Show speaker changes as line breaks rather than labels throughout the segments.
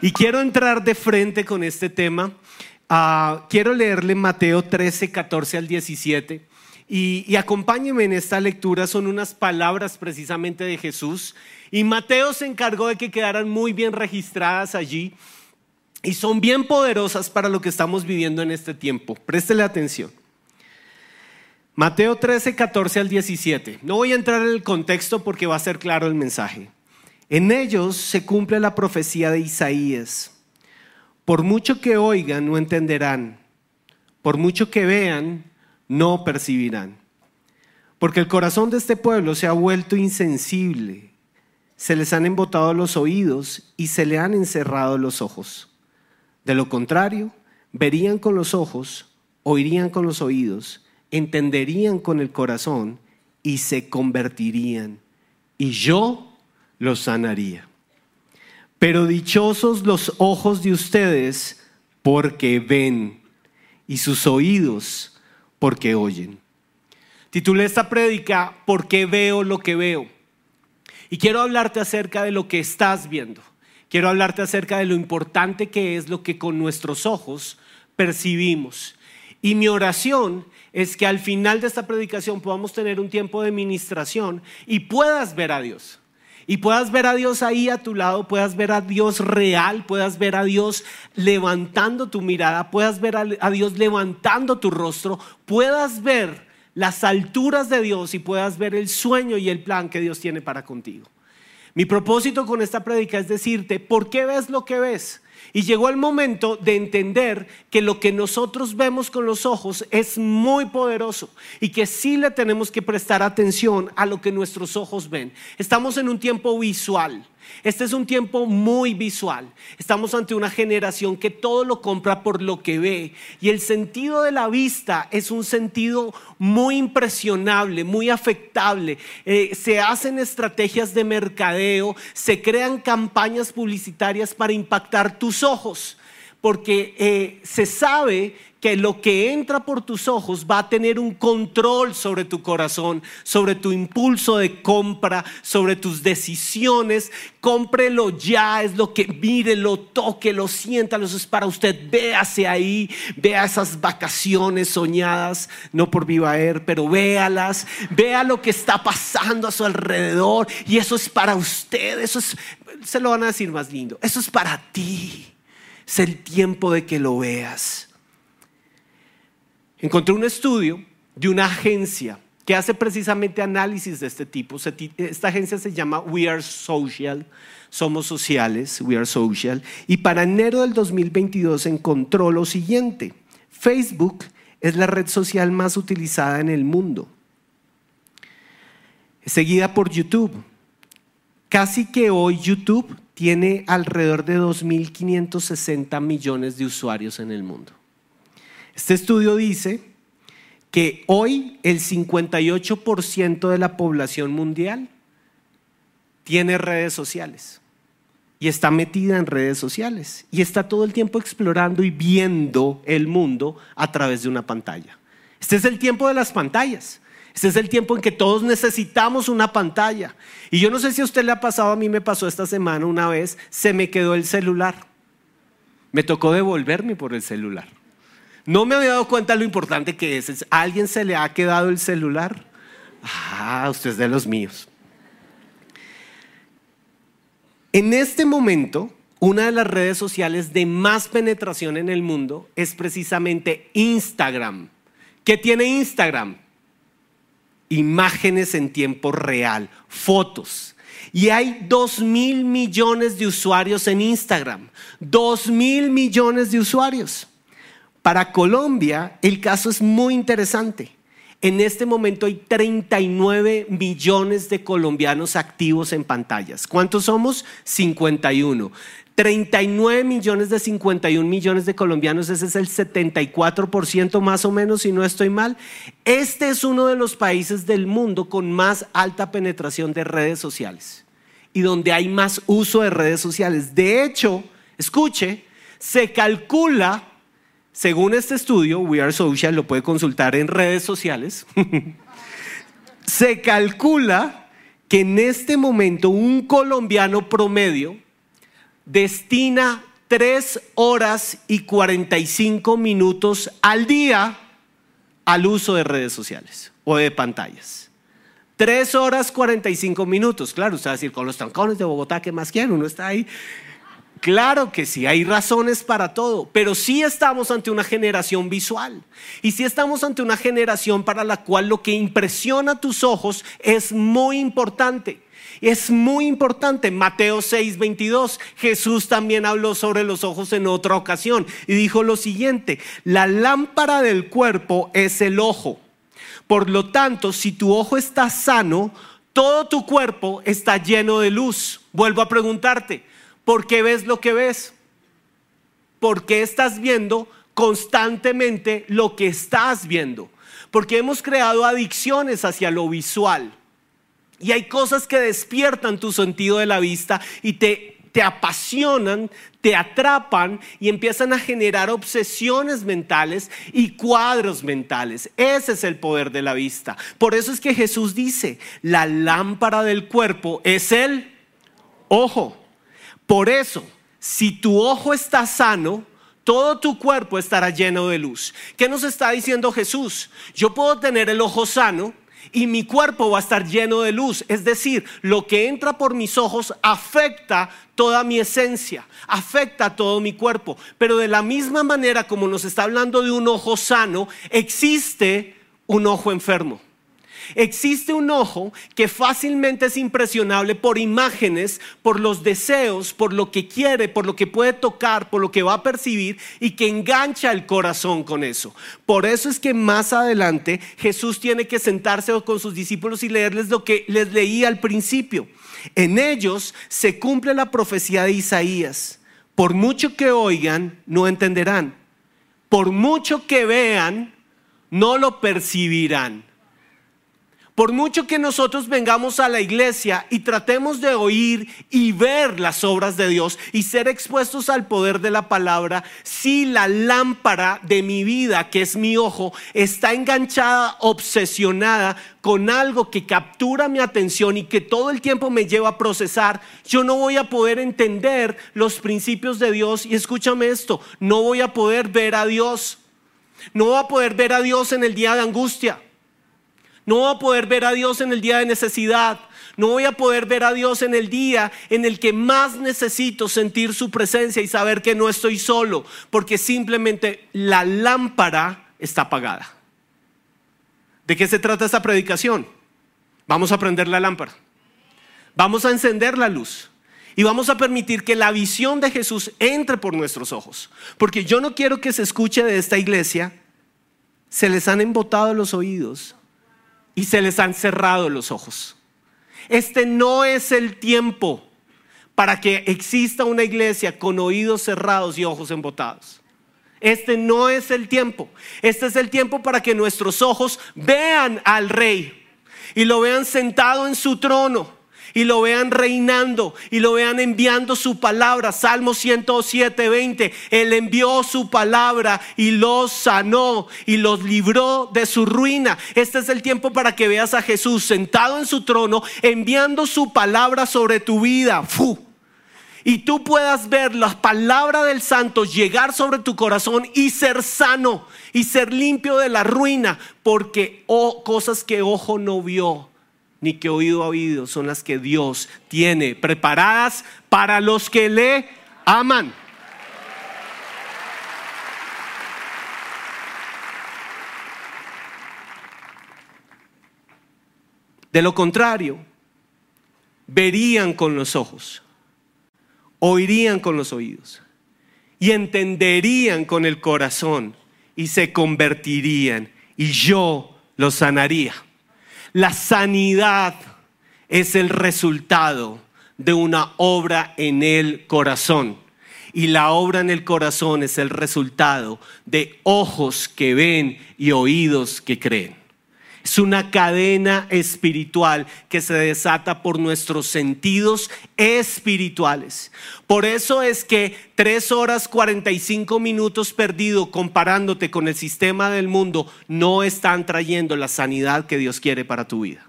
Y quiero entrar de frente con este tema. Ah, quiero leerle Mateo 13, 14 al 17. Y, y en esta lectura, son unas palabras precisamente de Jesús. Y Mateo se encargó de que quedaran muy bien registradas allí y son bien poderosas para lo que estamos viviendo en este tiempo. Préstele atención. Mateo 13, 14 al 17. No voy a entrar en el contexto porque va a ser claro el mensaje. En ellos se cumple la profecía de Isaías. Por mucho que oigan, no entenderán. Por mucho que vean, no percibirán. Porque el corazón de este pueblo se ha vuelto insensible. Se les han embotado los oídos y se le han encerrado los ojos. De lo contrario, verían con los ojos, oirían con los oídos, entenderían con el corazón y se convertirían. Y yo los sanaría. Pero dichosos los ojos de ustedes porque ven y sus oídos porque oyen. Titulé esta prédica porque veo lo que veo. Y quiero hablarte acerca de lo que estás viendo. Quiero hablarte acerca de lo importante que es lo que con nuestros ojos percibimos. Y mi oración es que al final de esta predicación podamos tener un tiempo de ministración y puedas ver a Dios y puedas ver a Dios ahí a tu lado, puedas ver a Dios real, puedas ver a Dios levantando tu mirada, puedas ver a Dios levantando tu rostro, puedas ver las alturas de Dios y puedas ver el sueño y el plan que Dios tiene para contigo. Mi propósito con esta predica es decirte, ¿por qué ves lo que ves? Y llegó el momento de entender que lo que nosotros vemos con los ojos es muy poderoso y que sí le tenemos que prestar atención a lo que nuestros ojos ven. Estamos en un tiempo visual. Este es un tiempo muy visual. Estamos ante una generación que todo lo compra por lo que ve. Y el sentido de la vista es un sentido muy impresionable, muy afectable. Eh, se hacen estrategias de mercadeo, se crean campañas publicitarias para impactar tus ojos. Porque eh, se sabe que lo que entra por tus ojos va a tener un control sobre tu corazón, sobre tu impulso de compra, sobre tus decisiones. Cómprelo ya, es lo que mire, lo toque, lo sienta, eso es para usted. Véase ahí, vea esas vacaciones soñadas, no por Viva Air, pero véalas, vea lo que está pasando a su alrededor y eso es para usted, eso es, se lo van a decir más lindo, eso es para ti. Es el tiempo de que lo veas encontré un estudio de una agencia que hace precisamente análisis de este tipo. Esta agencia se llama We Are Social, somos sociales, We Are Social, y para enero del 2022 encontró lo siguiente, Facebook es la red social más utilizada en el mundo, seguida por YouTube. Casi que hoy YouTube tiene alrededor de 2.560 millones de usuarios en el mundo. Este estudio dice que hoy el 58% de la población mundial tiene redes sociales y está metida en redes sociales y está todo el tiempo explorando y viendo el mundo a través de una pantalla. Este es el tiempo de las pantallas. Este es el tiempo en que todos necesitamos una pantalla. Y yo no sé si a usted le ha pasado, a mí me pasó esta semana una vez, se me quedó el celular. Me tocó devolverme por el celular. No me había dado cuenta lo importante que es. ¿A alguien se le ha quedado el celular? Ah, usted es de los míos. En este momento, una de las redes sociales de más penetración en el mundo es precisamente Instagram. ¿Qué tiene Instagram? Imágenes en tiempo real, fotos. Y hay dos mil millones de usuarios en Instagram. Dos mil millones de usuarios. Para Colombia el caso es muy interesante. En este momento hay 39 millones de colombianos activos en pantallas. ¿Cuántos somos? 51. 39 millones de 51 millones de colombianos, ese es el 74% más o menos, si no estoy mal. Este es uno de los países del mundo con más alta penetración de redes sociales y donde hay más uso de redes sociales. De hecho, escuche, se calcula según este estudio, We Are Social, lo puede consultar en redes sociales, se calcula que en este momento un colombiano promedio destina tres horas y 45 minutos al día al uso de redes sociales o de pantallas. Tres horas 45 minutos. Claro, usted va a decir, con los trancones de Bogotá, ¿qué más quieren? Uno está ahí. Claro que sí, hay razones para todo, pero sí estamos ante una generación visual. Y sí estamos ante una generación para la cual lo que impresiona tus ojos es muy importante. Es muy importante. Mateo 6, 22. Jesús también habló sobre los ojos en otra ocasión y dijo lo siguiente, la lámpara del cuerpo es el ojo. Por lo tanto, si tu ojo está sano, todo tu cuerpo está lleno de luz. Vuelvo a preguntarte, ¿por qué ves lo que ves? ¿Por qué estás viendo constantemente lo que estás viendo? Porque hemos creado adicciones hacia lo visual. Y hay cosas que despiertan tu sentido de la vista y te, te apasionan, te atrapan y empiezan a generar obsesiones mentales y cuadros mentales. Ese es el poder de la vista. Por eso es que Jesús dice, la lámpara del cuerpo es el ojo. Por eso, si tu ojo está sano, todo tu cuerpo estará lleno de luz. ¿Qué nos está diciendo Jesús? Yo puedo tener el ojo sano y mi cuerpo va a estar lleno de luz. Es decir, lo que entra por mis ojos afecta toda mi esencia, afecta todo mi cuerpo. Pero de la misma manera como nos está hablando de un ojo sano, existe un ojo enfermo. Existe un ojo que fácilmente es impresionable por imágenes, por los deseos, por lo que quiere, por lo que puede tocar, por lo que va a percibir y que engancha el corazón con eso. Por eso es que más adelante Jesús tiene que sentarse con sus discípulos y leerles lo que les leí al principio. En ellos se cumple la profecía de Isaías. Por mucho que oigan, no entenderán. Por mucho que vean, no lo percibirán. Por mucho que nosotros vengamos a la iglesia y tratemos de oír y ver las obras de Dios y ser expuestos al poder de la palabra, si la lámpara de mi vida, que es mi ojo, está enganchada, obsesionada con algo que captura mi atención y que todo el tiempo me lleva a procesar, yo no voy a poder entender los principios de Dios. Y escúchame esto, no voy a poder ver a Dios. No voy a poder ver a Dios en el día de angustia. No voy a poder ver a Dios en el día de necesidad. No voy a poder ver a Dios en el día en el que más necesito sentir su presencia y saber que no estoy solo, porque simplemente la lámpara está apagada. ¿De qué se trata esta predicación? Vamos a prender la lámpara. Vamos a encender la luz. Y vamos a permitir que la visión de Jesús entre por nuestros ojos. Porque yo no quiero que se escuche de esta iglesia. Se les han embotado los oídos y se les han cerrado los ojos. Este no es el tiempo para que exista una iglesia con oídos cerrados y ojos embotados. Este no es el tiempo. Este es el tiempo para que nuestros ojos vean al rey y lo vean sentado en su trono y lo vean reinando y lo vean enviando su palabra. Salmo 107, 20. Él envió su palabra y los sanó y los libró de su ruina. Este es el tiempo para que veas a Jesús sentado en su trono, enviando su palabra sobre tu vida. y tú puedas ver la palabra del santo llegar sobre tu corazón y ser sano y ser limpio de la ruina, porque oh, cosas que ojo no vio, ni que oído a oído son las que Dios tiene preparadas para los que le aman. De lo contrario, verían con los ojos, oirían con los oídos y entenderían con el corazón y se convertirían y yo los sanaría. La sanidad es el resultado de una obra en el corazón. Y la obra en el corazón es el resultado de ojos que ven y oídos que creen. Es una cadena espiritual que se desata por nuestros sentidos espirituales. Por eso es que tres horas 45 minutos perdido comparándote con el sistema del mundo no están trayendo la sanidad que Dios quiere para tu vida.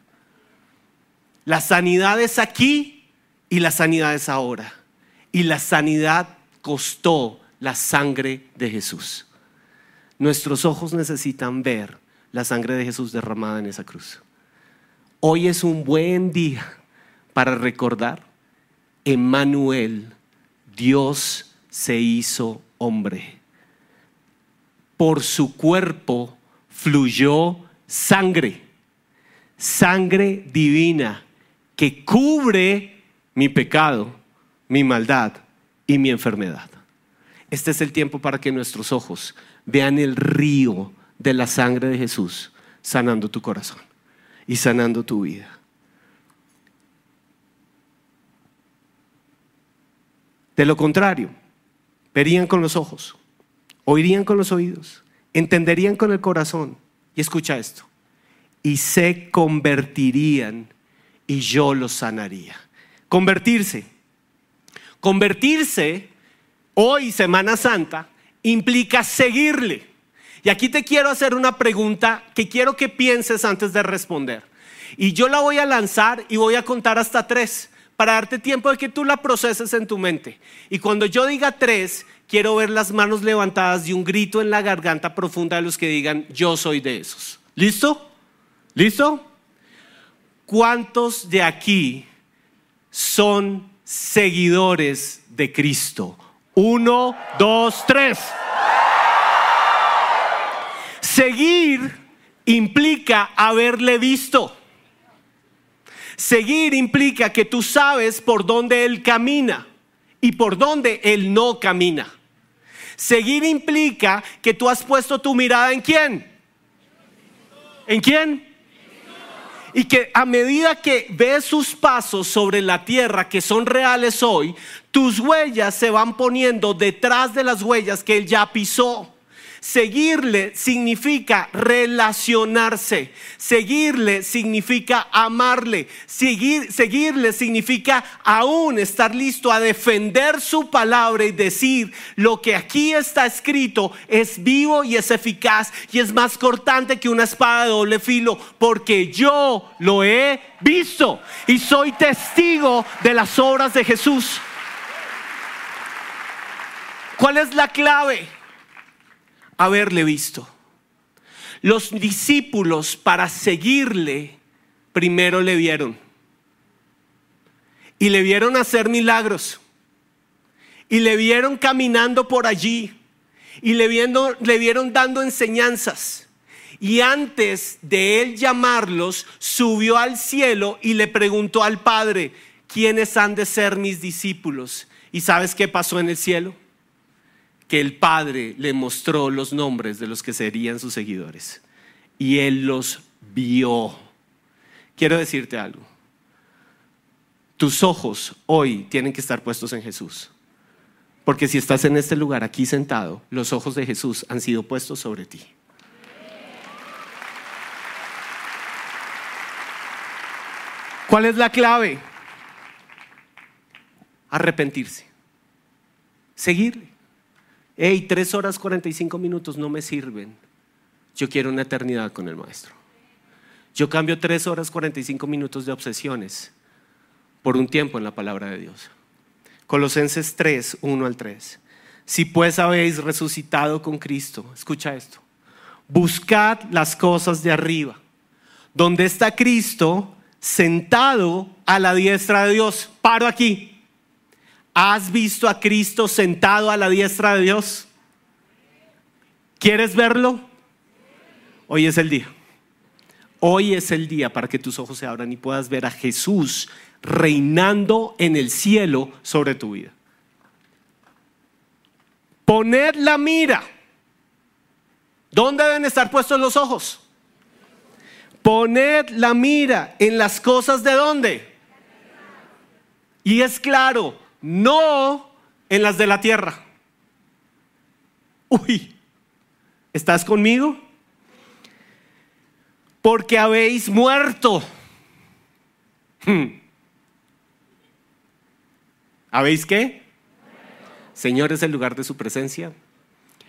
La sanidad es aquí y la sanidad es ahora. Y la sanidad costó la sangre de Jesús. Nuestros ojos necesitan ver la sangre de Jesús derramada en esa cruz. Hoy es un buen día para recordar, Emmanuel, Dios se hizo hombre. Por su cuerpo fluyó sangre, sangre divina que cubre mi pecado, mi maldad y mi enfermedad. Este es el tiempo para que nuestros ojos vean el río de la sangre de Jesús sanando tu corazón y sanando tu vida. De lo contrario, verían con los ojos, oirían con los oídos, entenderían con el corazón. Y escucha esto, y se convertirían y yo los sanaría. Convertirse. Convertirse hoy, Semana Santa, implica seguirle. Y aquí te quiero hacer una pregunta que quiero que pienses antes de responder. Y yo la voy a lanzar y voy a contar hasta tres para darte tiempo de que tú la proceses en tu mente. Y cuando yo diga tres, quiero ver las manos levantadas y un grito en la garganta profunda de los que digan, yo soy de esos. ¿Listo? ¿Listo? ¿Cuántos de aquí son seguidores de Cristo? Uno, dos, tres. Seguir implica haberle visto. Seguir implica que tú sabes por dónde Él camina y por dónde Él no camina. Seguir implica que tú has puesto tu mirada en quién. ¿En quién? Y que a medida que ves sus pasos sobre la tierra que son reales hoy, tus huellas se van poniendo detrás de las huellas que Él ya pisó. Seguirle significa relacionarse. Seguirle significa amarle. Seguir, seguirle significa aún estar listo a defender su palabra y decir lo que aquí está escrito es vivo y es eficaz y es más cortante que una espada de doble filo porque yo lo he visto y soy testigo de las obras de Jesús. ¿Cuál es la clave? Haberle visto. Los discípulos para seguirle primero le vieron. Y le vieron hacer milagros. Y le vieron caminando por allí. Y le, viendo, le vieron dando enseñanzas. Y antes de él llamarlos, subió al cielo y le preguntó al Padre, ¿quiénes han de ser mis discípulos? ¿Y sabes qué pasó en el cielo? Que el Padre le mostró los nombres de los que serían sus seguidores. Y Él los vio. Quiero decirte algo. Tus ojos hoy tienen que estar puestos en Jesús. Porque si estás en este lugar aquí sentado, los ojos de Jesús han sido puestos sobre ti. ¿Cuál es la clave? Arrepentirse. Seguirle hey, tres horas 45 minutos no me sirven. Yo quiero una eternidad con el maestro. Yo cambio tres horas 45 minutos de obsesiones por un tiempo en la palabra de Dios. Colosenses 3, 1 al 3. Si pues habéis resucitado con Cristo, escucha esto, buscad las cosas de arriba, donde está Cristo sentado a la diestra de Dios. Paro aquí. ¿Has visto a Cristo sentado a la diestra de Dios? ¿Quieres verlo? Hoy es el día. Hoy es el día para que tus ojos se abran y puedas ver a Jesús reinando en el cielo sobre tu vida. Poned la mira. ¿Dónde deben estar puestos los ojos? Poned la mira en las cosas de dónde. Y es claro, no en las de la tierra. Uy, ¿estás conmigo? Porque habéis muerto. Hmm. ¿Habéis qué? Señor es el lugar de su presencia.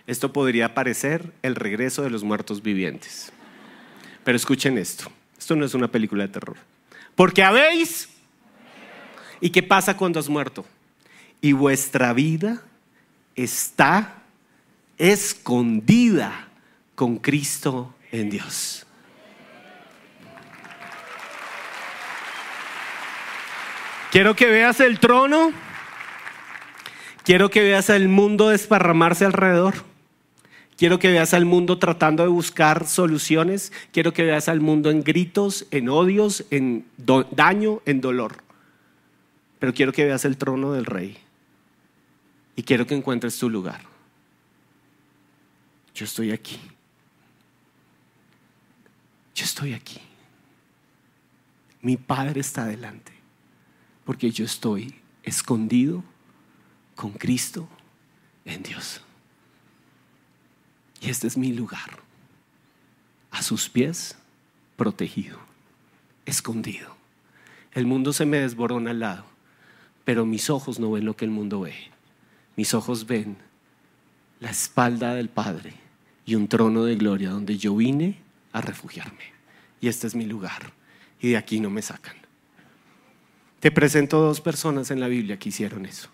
Esto podría parecer el regreso de los muertos vivientes. Pero escuchen esto. Esto no es una película de terror. Porque habéis... ¿Y qué pasa cuando has muerto? Y vuestra vida está escondida con Cristo en Dios. Quiero que veas el trono. Quiero que veas el mundo desparramarse alrededor. Quiero que veas al mundo tratando de buscar soluciones. Quiero que veas al mundo en gritos, en odios, en daño, en dolor. Pero quiero que veas el trono del rey. Y quiero que encuentres tu lugar. Yo estoy aquí. Yo estoy aquí. Mi Padre está delante. Porque yo estoy escondido con Cristo en Dios. Y este es mi lugar. A sus pies, protegido, escondido. El mundo se me desborona al lado, pero mis ojos no ven lo que el mundo ve. Mis ojos ven la espalda del Padre y un trono de gloria donde yo vine a refugiarme. Y este es mi lugar. Y de aquí no me sacan. Te presento dos personas en la Biblia que hicieron eso.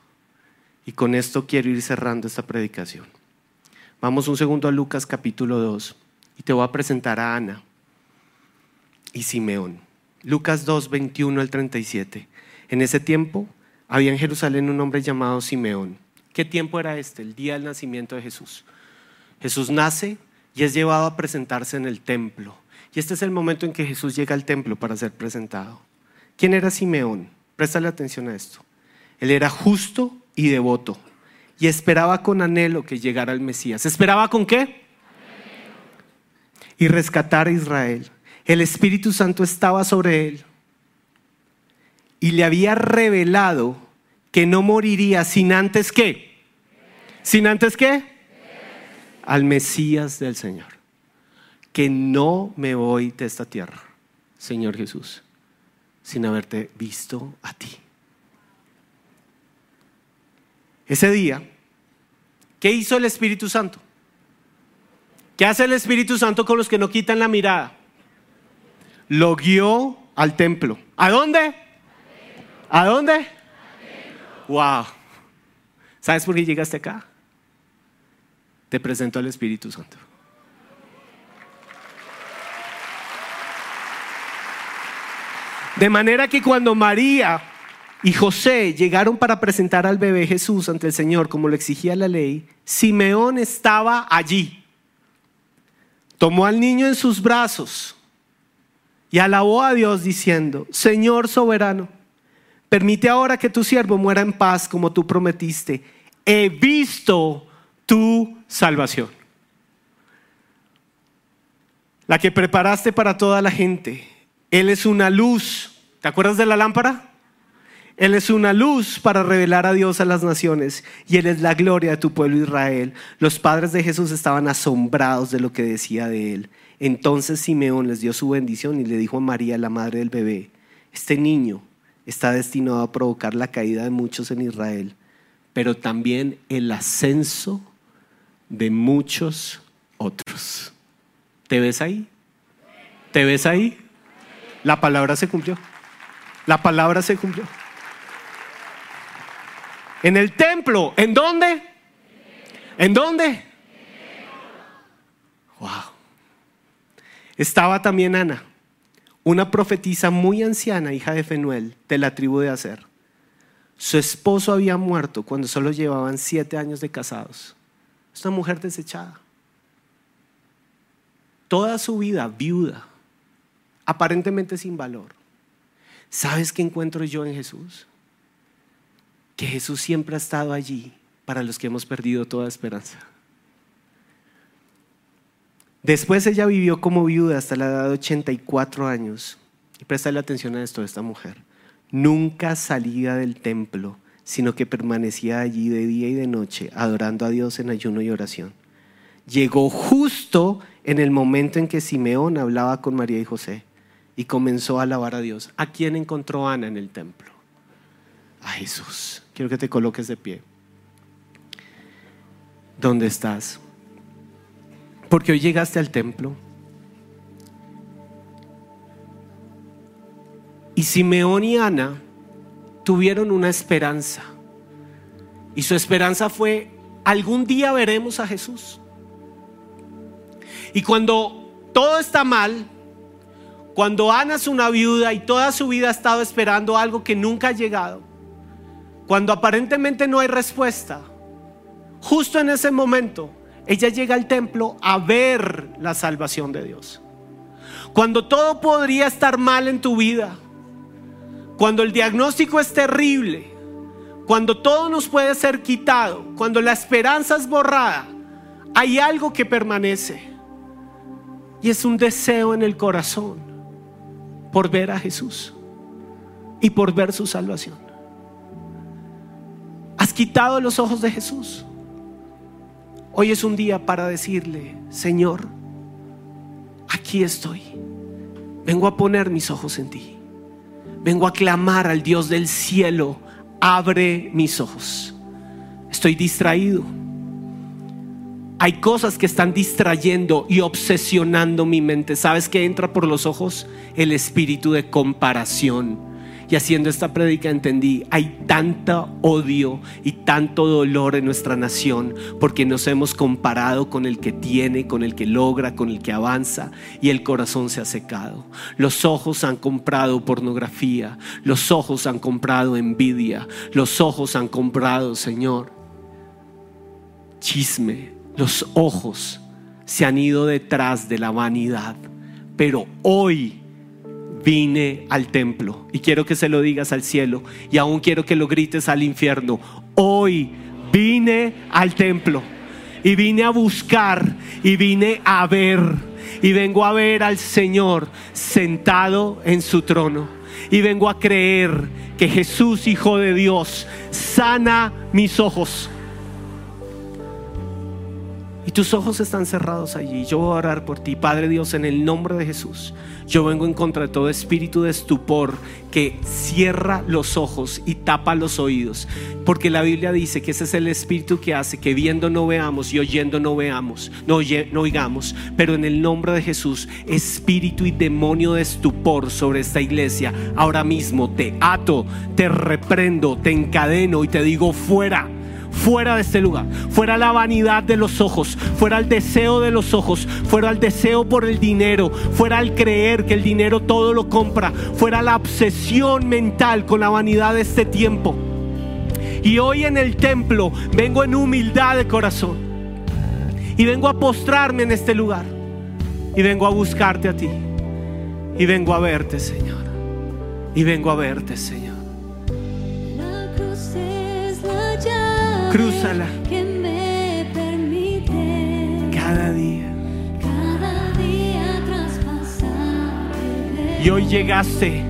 Y con esto quiero ir cerrando esta predicación. Vamos un segundo a Lucas capítulo 2 y te voy a presentar a Ana y Simeón. Lucas 2, 21 al 37. En ese tiempo había en Jerusalén un hombre llamado Simeón. ¿Qué tiempo era este? El día del nacimiento de Jesús. Jesús nace y es llevado a presentarse en el templo. Y este es el momento en que Jesús llega al templo para ser presentado. ¿Quién era Simeón? Préstale atención a esto. Él era justo y devoto y esperaba con anhelo que llegara el Mesías. ¿Esperaba con qué? Y rescatar a Israel. El Espíritu Santo estaba sobre él y le había revelado que no moriría sin antes qué. ¿Sin antes qué? al Mesías del Señor, que no me voy de esta tierra, Señor Jesús, sin haberte visto a ti. Ese día, ¿qué hizo el Espíritu Santo? ¿Qué hace el Espíritu Santo con los que no quitan la mirada? Lo guió al templo. ¿A dónde? ¿A dónde? Wow. ¿Sabes por qué llegaste acá? Te presento al Espíritu Santo. De manera que cuando María y José llegaron para presentar al bebé Jesús ante el Señor, como lo exigía la ley, Simeón estaba allí. Tomó al niño en sus brazos y alabó a Dios diciendo, Señor soberano, permite ahora que tu siervo muera en paz como tú prometiste. He visto tu salvación. La que preparaste para toda la gente. Él es una luz. ¿Te acuerdas de la lámpara? Él es una luz para revelar a Dios a las naciones y Él es la gloria de tu pueblo Israel. Los padres de Jesús estaban asombrados de lo que decía de Él. Entonces Simeón les dio su bendición y le dijo a María, la madre del bebé, este niño está destinado a provocar la caída de muchos en Israel, pero también el ascenso de muchos otros. ¿Te ves ahí? ¿Te ves ahí? La palabra se cumplió. La palabra se cumplió. En el templo, ¿en dónde? ¿En dónde? Wow. Estaba también Ana, una profetisa muy anciana, hija de Fenuel, de la tribu de Aser. Su esposo había muerto cuando solo llevaban siete años de casados. Es una mujer desechada. Toda su vida viuda, aparentemente sin valor. ¿Sabes qué encuentro yo en Jesús? Que Jesús siempre ha estado allí para los que hemos perdido toda esperanza. Después ella vivió como viuda hasta la edad de 84 años. Y presta atención a esto de esta mujer. Nunca salía del templo sino que permanecía allí de día y de noche, adorando a Dios en ayuno y oración. Llegó justo en el momento en que Simeón hablaba con María y José y comenzó a alabar a Dios. ¿A quién encontró Ana en el templo? A Jesús. Quiero que te coloques de pie. ¿Dónde estás? Porque hoy llegaste al templo. Y Simeón y Ana tuvieron una esperanza. Y su esperanza fue algún día veremos a Jesús. Y cuando todo está mal, cuando Ana es una viuda y toda su vida ha estado esperando algo que nunca ha llegado, cuando aparentemente no hay respuesta, justo en ese momento ella llega al templo a ver la salvación de Dios. Cuando todo podría estar mal en tu vida, cuando el diagnóstico es terrible, cuando todo nos puede ser quitado, cuando la esperanza es borrada, hay algo que permanece. Y es un deseo en el corazón por ver a Jesús y por ver su salvación. Has quitado los ojos de Jesús. Hoy es un día para decirle, Señor, aquí estoy. Vengo a poner mis ojos en ti. Vengo a clamar al Dios del cielo. Abre mis ojos. Estoy distraído. Hay cosas que están distrayendo y obsesionando mi mente. ¿Sabes qué entra por los ojos? El espíritu de comparación y haciendo esta prédica entendí, hay tanto odio y tanto dolor en nuestra nación porque nos hemos comparado con el que tiene, con el que logra, con el que avanza y el corazón se ha secado. Los ojos han comprado pornografía, los ojos han comprado envidia, los ojos han comprado, Señor, chisme, los ojos se han ido detrás de la vanidad. Pero hoy vine al templo. Y quiero que se lo digas al cielo. Y aún quiero que lo grites al infierno. Hoy vine al templo. Y vine a buscar. Y vine a ver. Y vengo a ver al Señor sentado en su trono. Y vengo a creer que Jesús, Hijo de Dios, sana mis ojos y tus ojos están cerrados allí. Yo voy a orar por ti, Padre Dios, en el nombre de Jesús. Yo vengo en contra de todo espíritu de estupor que cierra los ojos y tapa los oídos. Porque la Biblia dice que ese es el espíritu que hace que viendo no veamos y oyendo no veamos, no, no oigamos. Pero en el nombre de Jesús, espíritu y demonio de estupor sobre esta iglesia, ahora mismo te ato, te reprendo, te encadeno y te digo fuera fuera de este lugar, fuera la vanidad de los ojos, fuera el deseo de los ojos, fuera el deseo por el dinero, fuera el creer que el dinero todo lo compra, fuera la obsesión mental con la vanidad de este tiempo. Y hoy en el templo vengo en humildad de corazón y vengo a postrarme en este lugar y vengo a buscarte a ti y vengo a verte, Señor. Y vengo a verte, Señor. Crúzala.
Que me permite
cada día.
cada día traspasar
Y hoy llegaste.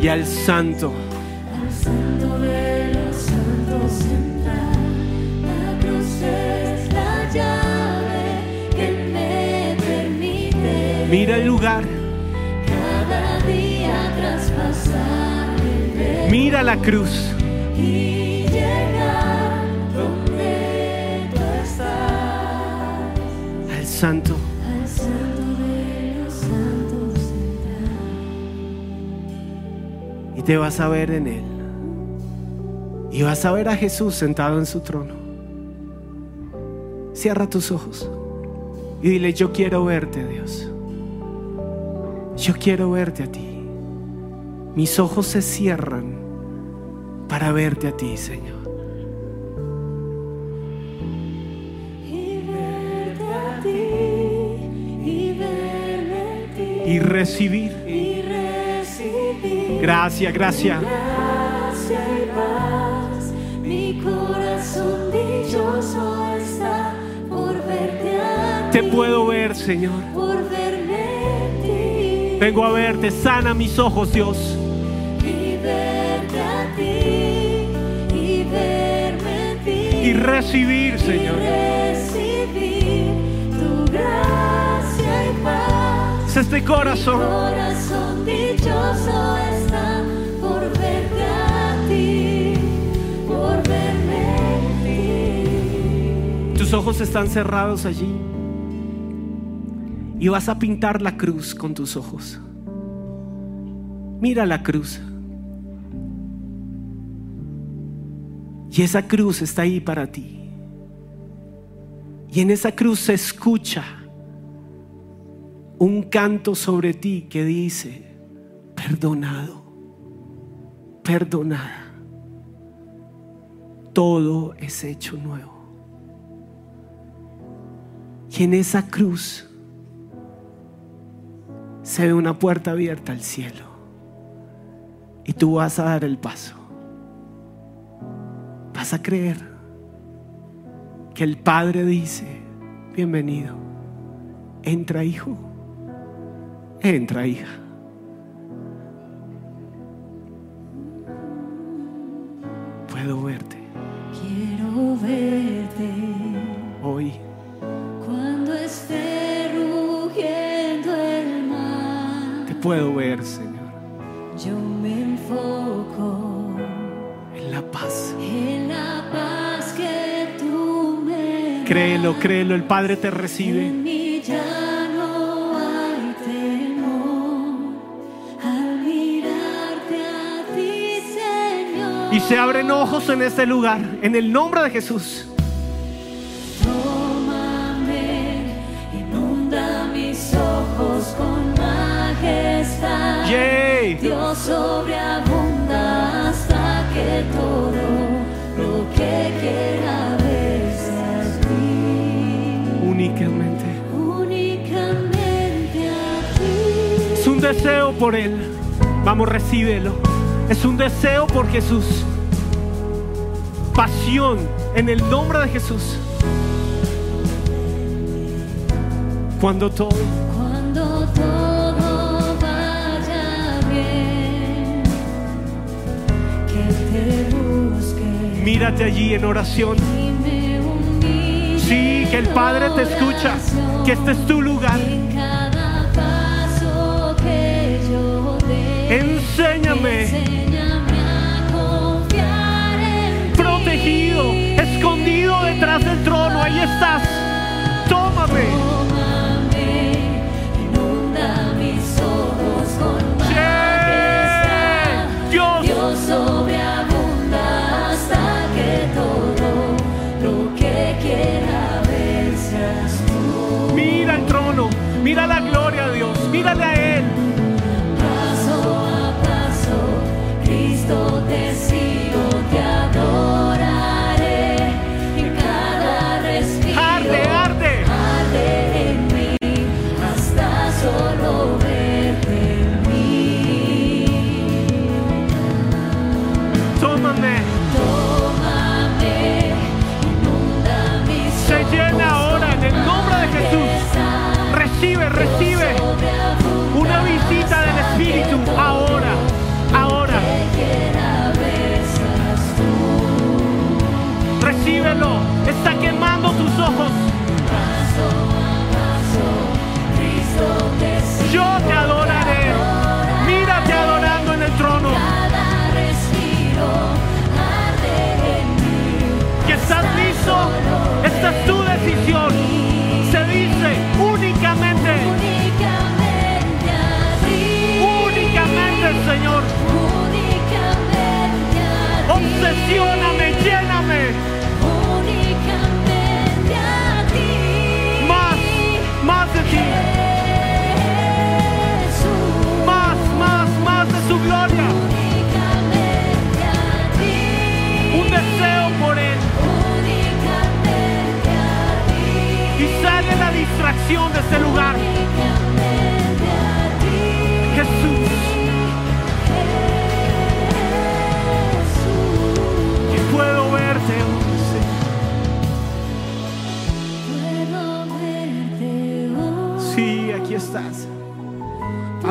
Y
al santo.
Al santo de velo
mira la cruz.
y llegar.
Al santo. Y te vas a ver en Él. Y vas a ver a Jesús sentado en su trono. Cierra tus ojos y dile, yo quiero verte, Dios. Yo quiero verte a ti. Mis ojos se cierran para verte a ti, Señor.
Y verte a ti, y verme en ti,
Y recibir.
y recibir
Gracias, gracias.
gracia y paz. Mi corazón dichoso está por verte a
Te
ti,
puedo ver, Señor.
por verme en ti,
Vengo a verte. Sana mis ojos, Dios.
Y
recibir, Señor.
recibir tu gracia y paz.
Es este corazón.
Corazón dichoso está por verte a ti, por verme en ti.
Tus ojos están cerrados allí. Y vas a pintar la cruz con tus ojos. Mira la cruz. Y esa cruz está ahí para ti. Y en esa cruz se escucha un canto sobre ti que dice, perdonado, perdonada. Todo es hecho nuevo. Y en esa cruz se ve una puerta abierta al cielo. Y tú vas a dar el paso. Vas a creer que el Padre dice, bienvenido, entra hijo, entra hija. Créelo, el Padre te recibe. Y se abren ojos en este lugar, en el nombre de Jesús.
Tómame, inunda mis ojos con majestad.
Yay.
Dios sobreabunda
deseo por Él. Vamos, recíbelo. Es un deseo por Jesús. Pasión en el nombre de Jesús. Cuando todo,
Cuando todo vaya bien, que te busque.
mírate allí en oración. Sí, que el Padre te escucha. Que este es tu lugar. Protegido, escondido detrás del trono. Ahí estás.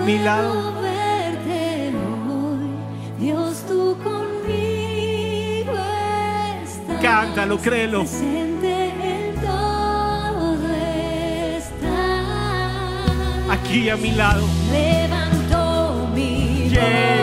Mi lado.
Verte hoy. Dios, tú conmigo estás.
Cántalo, créelo. Aquí a mi lado.
Levanto mi
Yeah.
voz, voy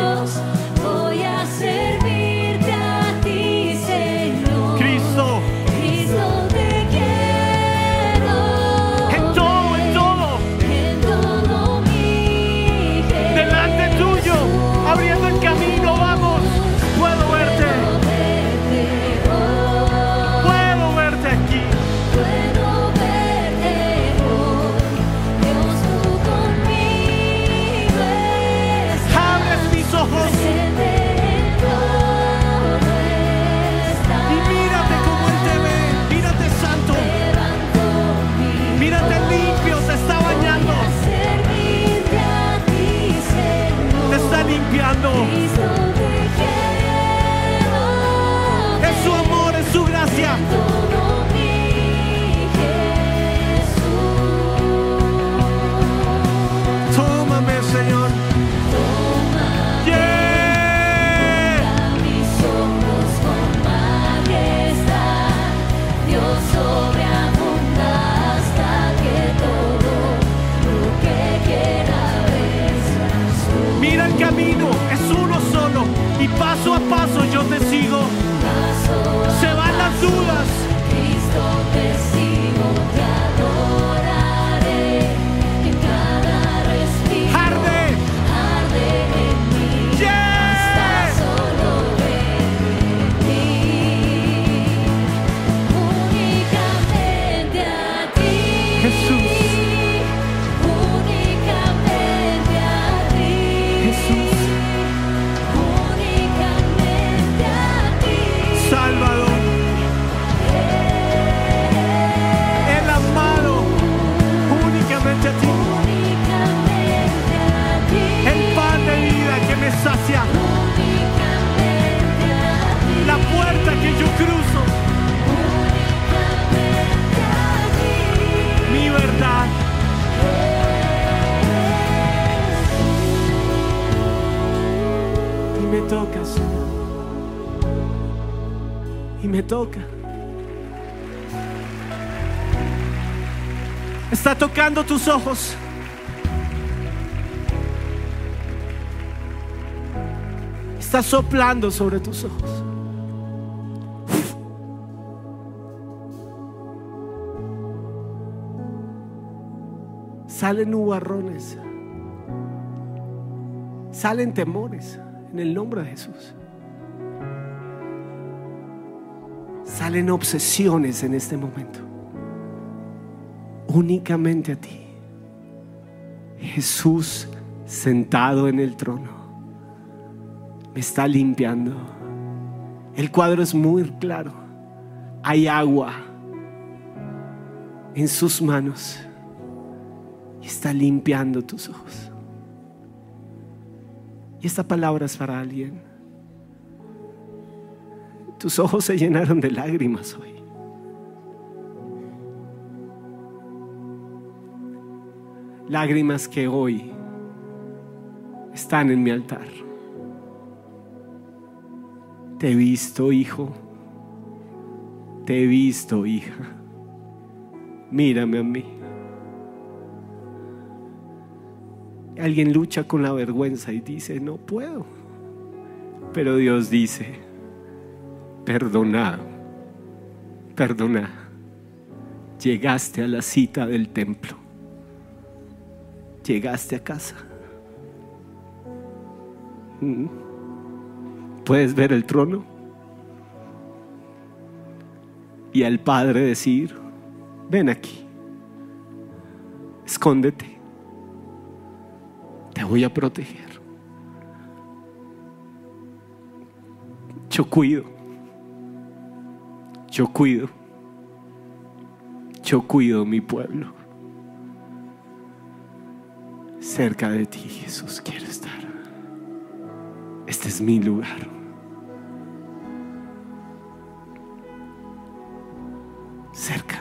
Está tocando tus ojos. Está soplando sobre tus ojos. Salen nubarrones. Salen temores en el nombre de Jesús. Salen obsesiones en este momento. Únicamente a ti. Jesús sentado en el trono. Me está limpiando. El cuadro es muy claro. Hay agua en sus manos y está limpiando tus ojos. Y esta palabra es para alguien. Tus ojos se llenaron de lágrimas hoy. Lágrimas que hoy están en mi altar. Te he visto, hijo. Te he visto, hija. Mírame a mí. Alguien lucha con la vergüenza y dice, no puedo. Pero Dios dice, perdonado, perdona. Llegaste a la cita del templo. Llegaste a casa. Mm. ¿Puedes ver el trono? Y al Padre decir, ven aquí, escóndete, te voy a proteger. Yo cuido, yo cuido, yo cuido mi pueblo. Cerca de ti, Jesús, quiero estar. Este es mi lugar. Cerca.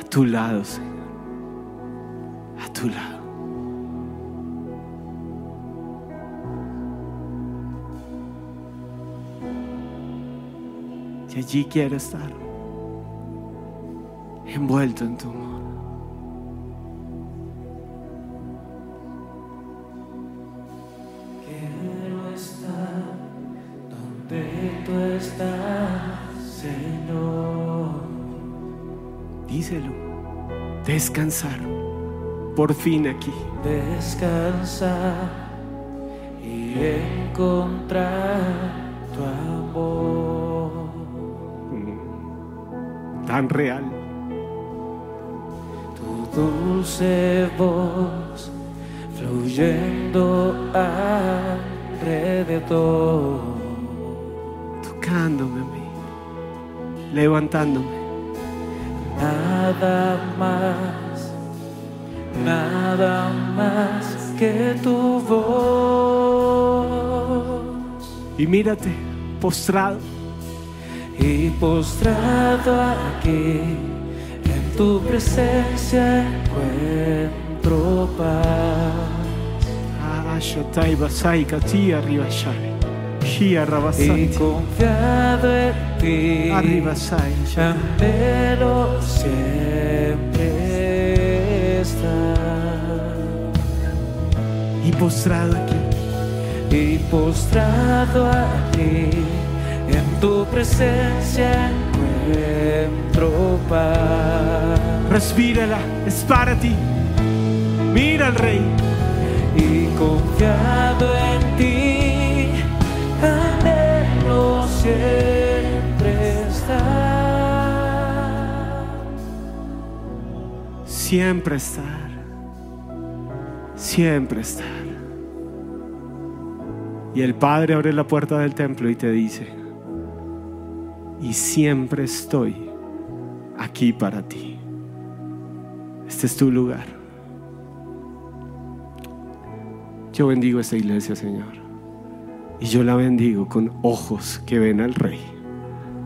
A tu lado, Señor. A tu lado. Y allí quiero estar. Envuelto en tu amor. Díselo. Descansar. Por fin aquí.
Descansar y encontrar tu amor.
Tan real.
Tu dulce voz fluyendo alrededor.
Tocándome a mí. Levantándome.
Nada más, nada más que tu voz.
Y mírate, postrado,
Y postrado aquí, en tu presencia encuentro paz.
Ah,
Y confiado en ti,
Arriba Sai.
anhelo siempre estar.
Y postrado aquí.
Y postrado aquí, en tu presencia encuentro paz.
Respírala, es para ti. Mira al rey.
Y confiado en ti, anhelo siempre
Siempre estar. Siempre estar. Y el Padre abre la puerta del templo y te dice, y siempre estoy aquí para ti. Este es tu lugar. Yo bendigo esta iglesia, Señor. Y yo la bendigo con ojos que ven al Rey.